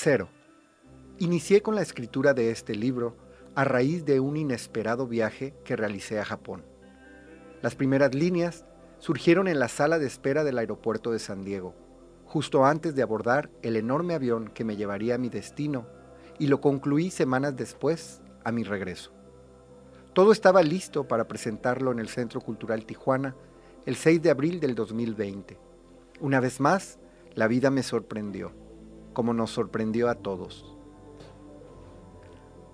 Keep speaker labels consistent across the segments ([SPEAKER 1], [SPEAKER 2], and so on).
[SPEAKER 1] Cero. Inicié con la escritura de este libro a raíz de un inesperado viaje que realicé a Japón. Las primeras líneas surgieron en la sala de espera del aeropuerto de San Diego, justo antes de abordar el enorme avión que me llevaría a mi destino, y lo concluí semanas después a mi regreso. Todo estaba listo para presentarlo en el Centro Cultural Tijuana el 6 de abril del 2020. Una vez más, la vida me sorprendió, como nos sorprendió a todos.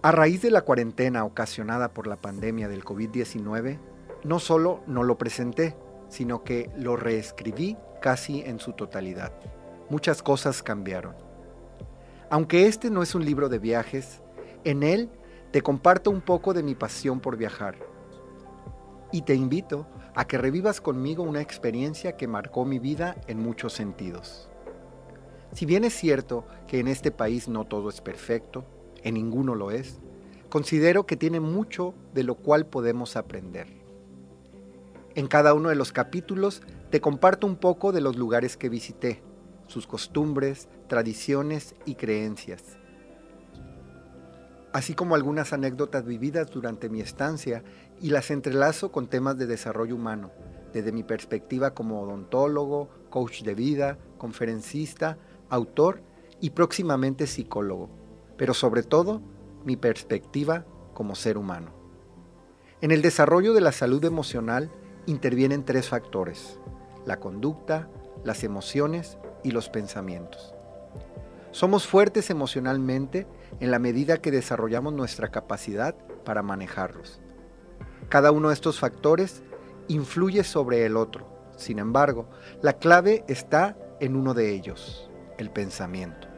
[SPEAKER 1] A raíz de la cuarentena ocasionada por la pandemia del COVID-19, no solo no lo presenté, sino que lo reescribí casi en su totalidad. Muchas cosas cambiaron. Aunque este no es un libro de viajes, en él te comparto un poco de mi pasión por viajar. Y te invito a que revivas conmigo una experiencia que marcó mi vida en muchos sentidos. Si bien es cierto que en este país no todo es perfecto, en ninguno lo es, considero que tiene mucho de lo cual podemos aprender. En cada uno de los capítulos te comparto un poco de los lugares que visité, sus costumbres, tradiciones y creencias, así como algunas anécdotas vividas durante mi estancia y las entrelazo con temas de desarrollo humano, desde mi perspectiva como odontólogo, coach de vida, conferencista, autor y próximamente psicólogo, pero sobre todo mi perspectiva como ser humano. En el desarrollo de la salud emocional intervienen tres factores, la conducta, las emociones y los pensamientos. Somos fuertes emocionalmente en la medida que desarrollamos nuestra capacidad para manejarlos. Cada uno de estos factores influye sobre el otro. Sin embargo, la clave está en uno de ellos, el pensamiento.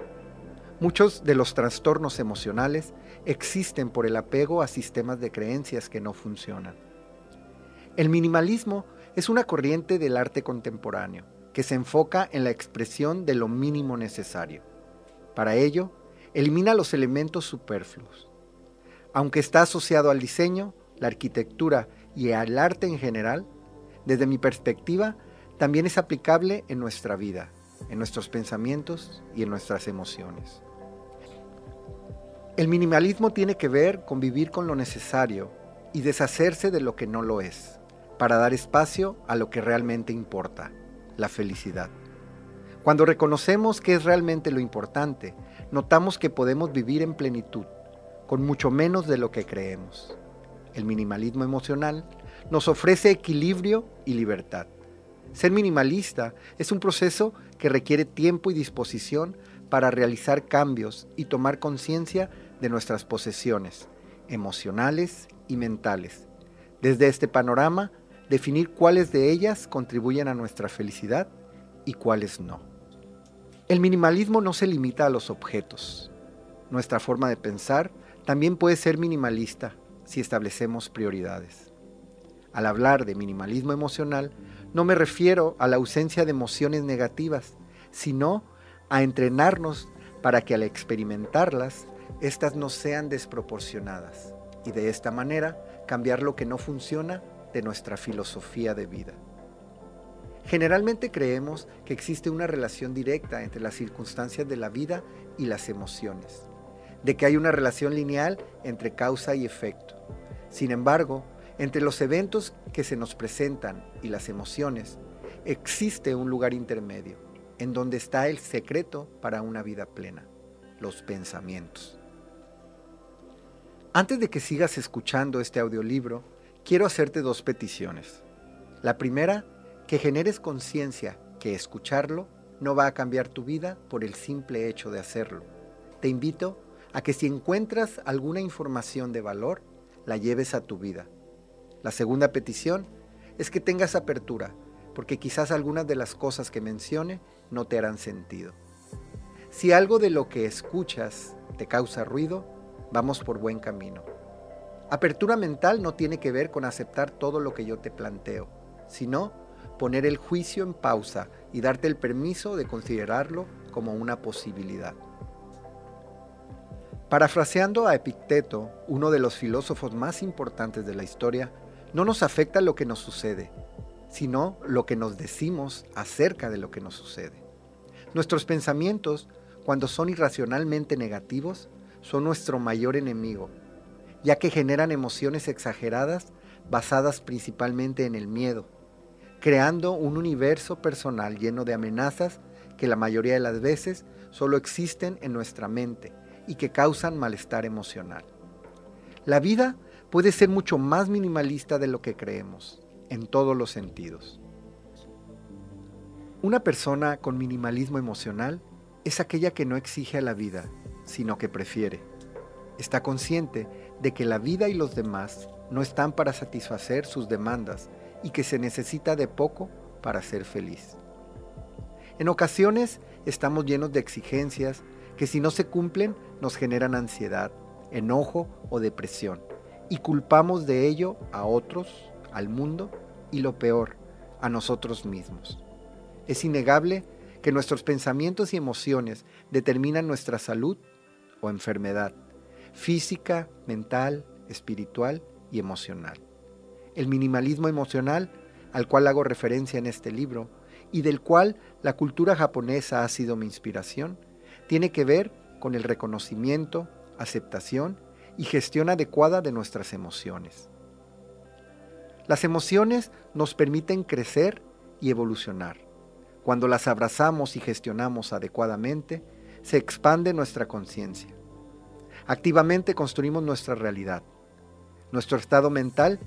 [SPEAKER 1] Muchos de los trastornos emocionales existen por el apego a sistemas de creencias que no funcionan. El minimalismo es una corriente del arte contemporáneo que se enfoca en la expresión de lo mínimo necesario. Para ello, elimina los elementos superfluos. Aunque está asociado al diseño, la arquitectura y al arte en general, desde mi perspectiva, también es aplicable en nuestra vida, en nuestros pensamientos y en nuestras emociones. El minimalismo tiene que ver con vivir con lo necesario y deshacerse de lo que no lo es, para dar espacio a lo que realmente importa, la felicidad. Cuando reconocemos qué es realmente lo importante, notamos que podemos vivir en plenitud, con mucho menos de lo que creemos. El minimalismo emocional nos ofrece equilibrio y libertad. Ser minimalista es un proceso que requiere tiempo y disposición para realizar cambios y tomar conciencia de nuestras posesiones emocionales y mentales. Desde este panorama, definir cuáles de ellas contribuyen a nuestra felicidad y cuáles no. El minimalismo no se limita a los objetos. Nuestra forma de pensar también puede ser minimalista si establecemos prioridades. Al hablar de minimalismo emocional, no me refiero a la ausencia de emociones negativas, sino a entrenarnos para que al experimentarlas, éstas no sean desproporcionadas y de esta manera cambiar lo que no funciona de nuestra filosofía de vida. Generalmente creemos que existe una relación directa entre las circunstancias de la vida y las emociones, de que hay una relación lineal entre causa y efecto. Sin embargo, entre los eventos que se nos presentan y las emociones, existe un lugar intermedio, en donde está el secreto para una vida plena, los pensamientos. Antes de que sigas escuchando este audiolibro, quiero hacerte dos peticiones. La primera, que generes conciencia que escucharlo no va a cambiar tu vida por el simple hecho de hacerlo. Te invito a que si encuentras alguna información de valor, la lleves a tu vida. La segunda petición es que tengas apertura, porque quizás algunas de las cosas que mencione no te harán sentido. Si algo de lo que escuchas te causa ruido, vamos por buen camino. Apertura mental no tiene que ver con aceptar todo lo que yo te planteo, sino poner el juicio en pausa y darte el permiso de considerarlo como una posibilidad. Parafraseando a Epicteto, uno de los filósofos más importantes de la historia, no nos afecta lo que nos sucede, sino lo que nos decimos acerca de lo que nos sucede. Nuestros pensamientos cuando son irracionalmente negativos, son nuestro mayor enemigo, ya que generan emociones exageradas basadas principalmente en el miedo, creando un universo personal lleno de amenazas que la mayoría de las veces solo existen en nuestra mente y que causan malestar emocional. La vida puede ser mucho más minimalista de lo que creemos, en todos los sentidos. Una persona con minimalismo emocional es aquella que no exige a la vida, sino que prefiere. Está consciente de que la vida y los demás no están para satisfacer sus demandas y que se necesita de poco para ser feliz. En ocasiones estamos llenos de exigencias que si no se cumplen nos generan ansiedad, enojo o depresión y culpamos de ello a otros, al mundo y lo peor, a nosotros mismos. Es innegable que nuestros pensamientos y emociones determinan nuestra salud o enfermedad, física, mental, espiritual y emocional. El minimalismo emocional, al cual hago referencia en este libro, y del cual la cultura japonesa ha sido mi inspiración, tiene que ver con el reconocimiento, aceptación y gestión adecuada de nuestras emociones. Las emociones nos permiten crecer y evolucionar. Cuando las abrazamos y gestionamos adecuadamente, se expande nuestra conciencia. Activamente construimos nuestra realidad. Nuestro estado mental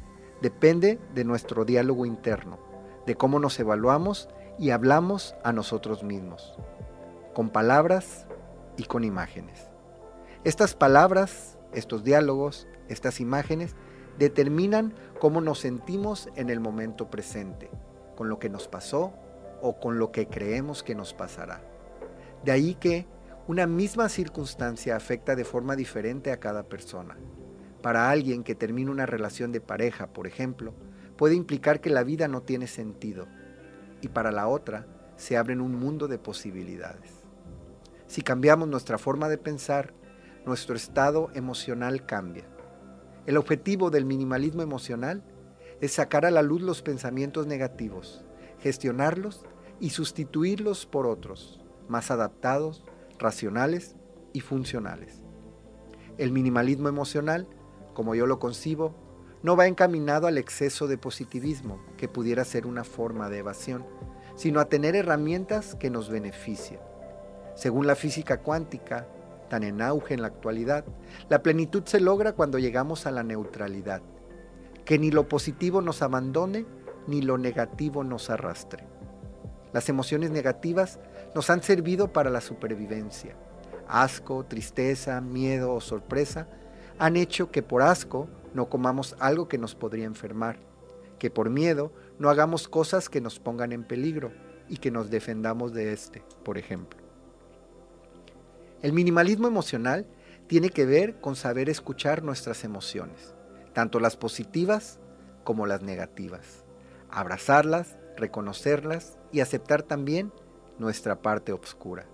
[SPEAKER 1] depende de nuestro diálogo interno, de cómo nos evaluamos y hablamos a nosotros mismos, con palabras y con imágenes. Estas palabras, estos diálogos, estas imágenes determinan cómo nos sentimos en el momento presente, con lo que nos pasó o con lo que creemos que nos pasará. De ahí que una misma circunstancia afecta de forma diferente a cada persona. Para alguien que termina una relación de pareja, por ejemplo, puede implicar que la vida no tiene sentido y para la otra se abren un mundo de posibilidades. Si cambiamos nuestra forma de pensar, nuestro estado emocional cambia. El objetivo del minimalismo emocional es sacar a la luz los pensamientos negativos, gestionarlos y sustituirlos por otros, más adaptados, racionales y funcionales. El minimalismo emocional como yo lo concibo, no va encaminado al exceso de positivismo, que pudiera ser una forma de evasión, sino a tener herramientas que nos beneficien. Según la física cuántica, tan en auge en la actualidad, la plenitud se logra cuando llegamos a la neutralidad, que ni lo positivo nos abandone ni lo negativo nos arrastre. Las emociones negativas nos han servido para la supervivencia. Asco, tristeza, miedo o sorpresa han hecho que por asco no comamos algo que nos podría enfermar, que por miedo no hagamos cosas que nos pongan en peligro y que nos defendamos de este, por ejemplo. El minimalismo emocional tiene que ver con saber escuchar nuestras emociones, tanto las positivas como las negativas, abrazarlas, reconocerlas y aceptar también nuestra parte oscura.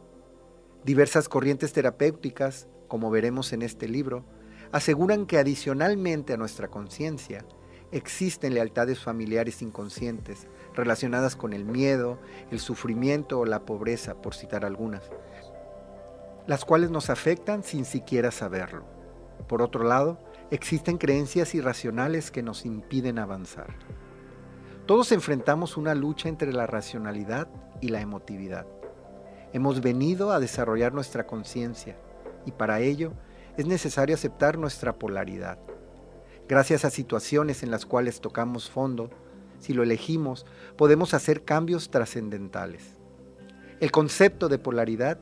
[SPEAKER 1] Diversas corrientes terapéuticas, como veremos en este libro, aseguran que adicionalmente a nuestra conciencia existen lealtades familiares inconscientes relacionadas con el miedo, el sufrimiento o la pobreza, por citar algunas, las cuales nos afectan sin siquiera saberlo. Por otro lado, existen creencias irracionales que nos impiden avanzar. Todos enfrentamos una lucha entre la racionalidad y la emotividad. Hemos venido a desarrollar nuestra conciencia y para ello es necesario aceptar nuestra polaridad. Gracias a situaciones en las cuales tocamos fondo, si lo elegimos, podemos hacer cambios trascendentales. El concepto de polaridad,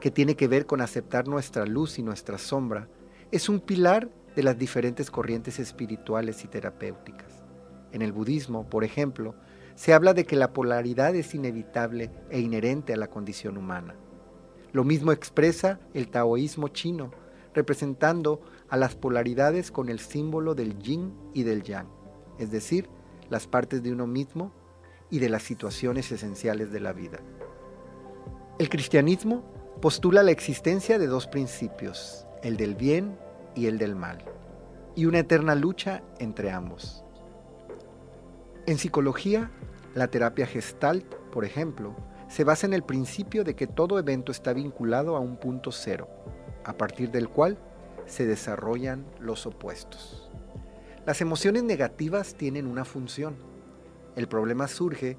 [SPEAKER 1] que tiene que ver con aceptar nuestra luz y nuestra sombra, es un pilar de las diferentes corrientes espirituales y terapéuticas. En el budismo, por ejemplo, se habla de que la polaridad es inevitable e inherente a la condición humana. Lo mismo expresa el taoísmo chino, representando a las polaridades con el símbolo del yin y del yang, es decir, las partes de uno mismo y de las situaciones esenciales de la vida. El cristianismo postula la existencia de dos principios, el del bien y el del mal, y una eterna lucha entre ambos. En psicología, la terapia gestalt, por ejemplo, se basa en el principio de que todo evento está vinculado a un punto cero, a partir del cual se desarrollan los opuestos. Las emociones negativas tienen una función. El problema surge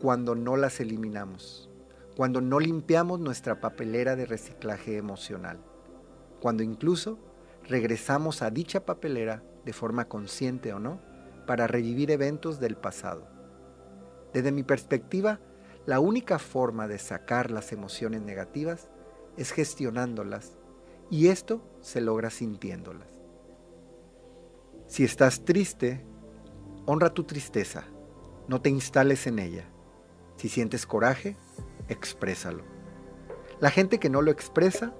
[SPEAKER 1] cuando no las eliminamos, cuando no limpiamos nuestra papelera de reciclaje emocional, cuando incluso regresamos a dicha papelera de forma consciente o no para revivir eventos del pasado. Desde mi perspectiva, la única forma de sacar las emociones negativas es gestionándolas y esto se logra sintiéndolas. Si estás triste, honra tu tristeza, no te instales en ella. Si sientes coraje, exprésalo. La gente que no lo expresa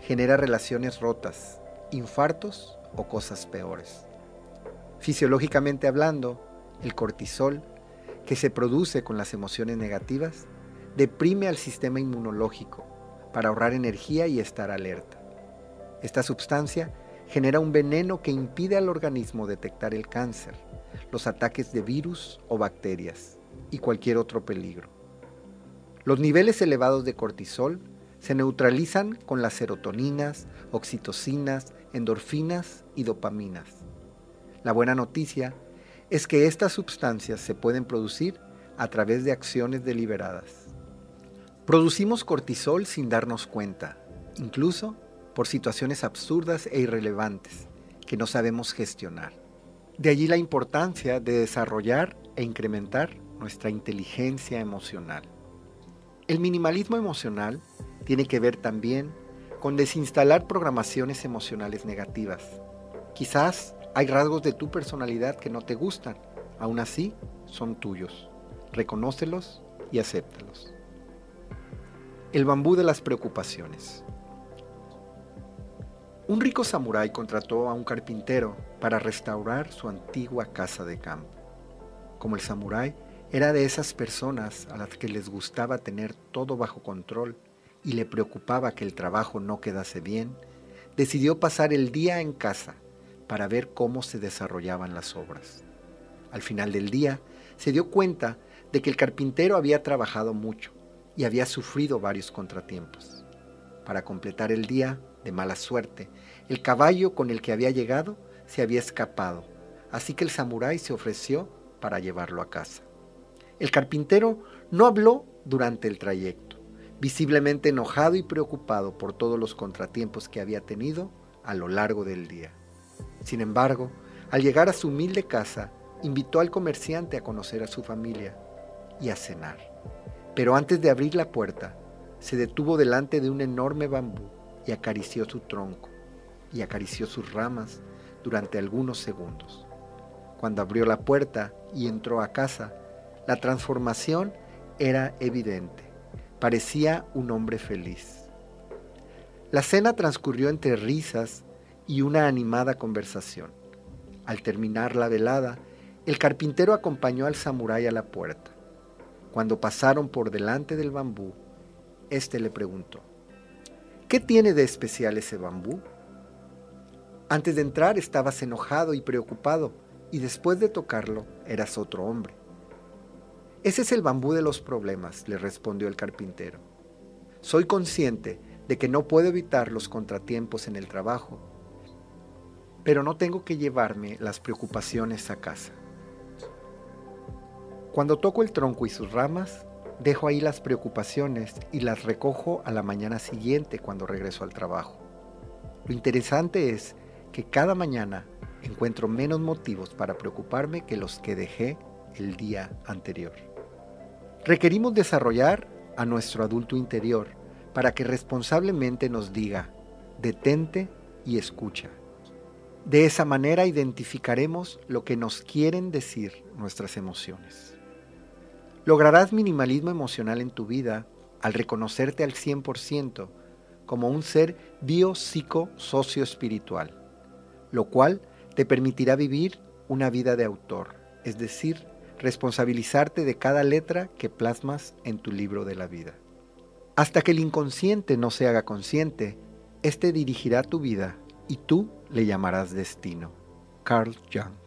[SPEAKER 1] genera relaciones rotas, infartos o cosas peores. Fisiológicamente hablando, el cortisol, que se produce con las emociones negativas, deprime al sistema inmunológico para ahorrar energía y estar alerta. Esta sustancia genera un veneno que impide al organismo detectar el cáncer, los ataques de virus o bacterias y cualquier otro peligro. Los niveles elevados de cortisol se neutralizan con las serotoninas, oxitocinas, endorfinas y dopaminas la buena noticia es que estas sustancias se pueden producir a través de acciones deliberadas. Producimos cortisol sin darnos cuenta, incluso por situaciones absurdas e irrelevantes que no sabemos gestionar. De allí la importancia de desarrollar e incrementar nuestra inteligencia emocional. El minimalismo emocional tiene que ver también con desinstalar programaciones emocionales negativas. Quizás hay rasgos de tu personalidad que no te gustan, aún así son tuyos. Reconócelos y acéptalos. El bambú de las preocupaciones. Un rico samurái contrató a un carpintero para restaurar su antigua casa de campo. Como el samurái era de esas personas a las que les gustaba tener todo bajo control y le preocupaba que el trabajo no quedase bien, decidió pasar el día en casa para ver cómo se desarrollaban las obras. Al final del día, se dio cuenta de que el carpintero había trabajado mucho y había sufrido varios contratiempos. Para completar el día, de mala suerte, el caballo con el que había llegado se había escapado, así que el samurái se ofreció para llevarlo a casa. El carpintero no habló durante el trayecto, visiblemente enojado y preocupado por todos los contratiempos que había tenido a lo largo del día. Sin embargo, al llegar a su humilde casa, invitó al comerciante a conocer a su familia y a cenar. Pero antes de abrir la puerta, se detuvo delante de un enorme bambú y acarició su tronco y acarició sus ramas durante algunos segundos. Cuando abrió la puerta y entró a casa, la transformación era evidente. Parecía un hombre feliz. La cena transcurrió entre risas y una animada conversación. Al terminar la velada, el carpintero acompañó al samurái a la puerta. Cuando pasaron por delante del bambú, éste le preguntó, ¿qué tiene de especial ese bambú? Antes de entrar estabas enojado y preocupado, y después de tocarlo eras otro hombre. Ese es el bambú de los problemas, le respondió el carpintero. Soy consciente de que no puedo evitar los contratiempos en el trabajo pero no tengo que llevarme las preocupaciones a casa. Cuando toco el tronco y sus ramas, dejo ahí las preocupaciones y las recojo a la mañana siguiente cuando regreso al trabajo. Lo interesante es que cada mañana encuentro menos motivos para preocuparme que los que dejé el día anterior. Requerimos desarrollar a nuestro adulto interior para que responsablemente nos diga, detente y escucha. De esa manera identificaremos lo que nos quieren decir nuestras emociones. Lograrás minimalismo emocional en tu vida al reconocerte al 100% como un ser bio-psico-socio-espiritual, lo cual te permitirá vivir una vida de autor, es decir, responsabilizarte de cada letra que plasmas en tu libro de la vida. Hasta que el inconsciente no se haga consciente, éste dirigirá tu vida y tú le llamarás destino. Carl Jung.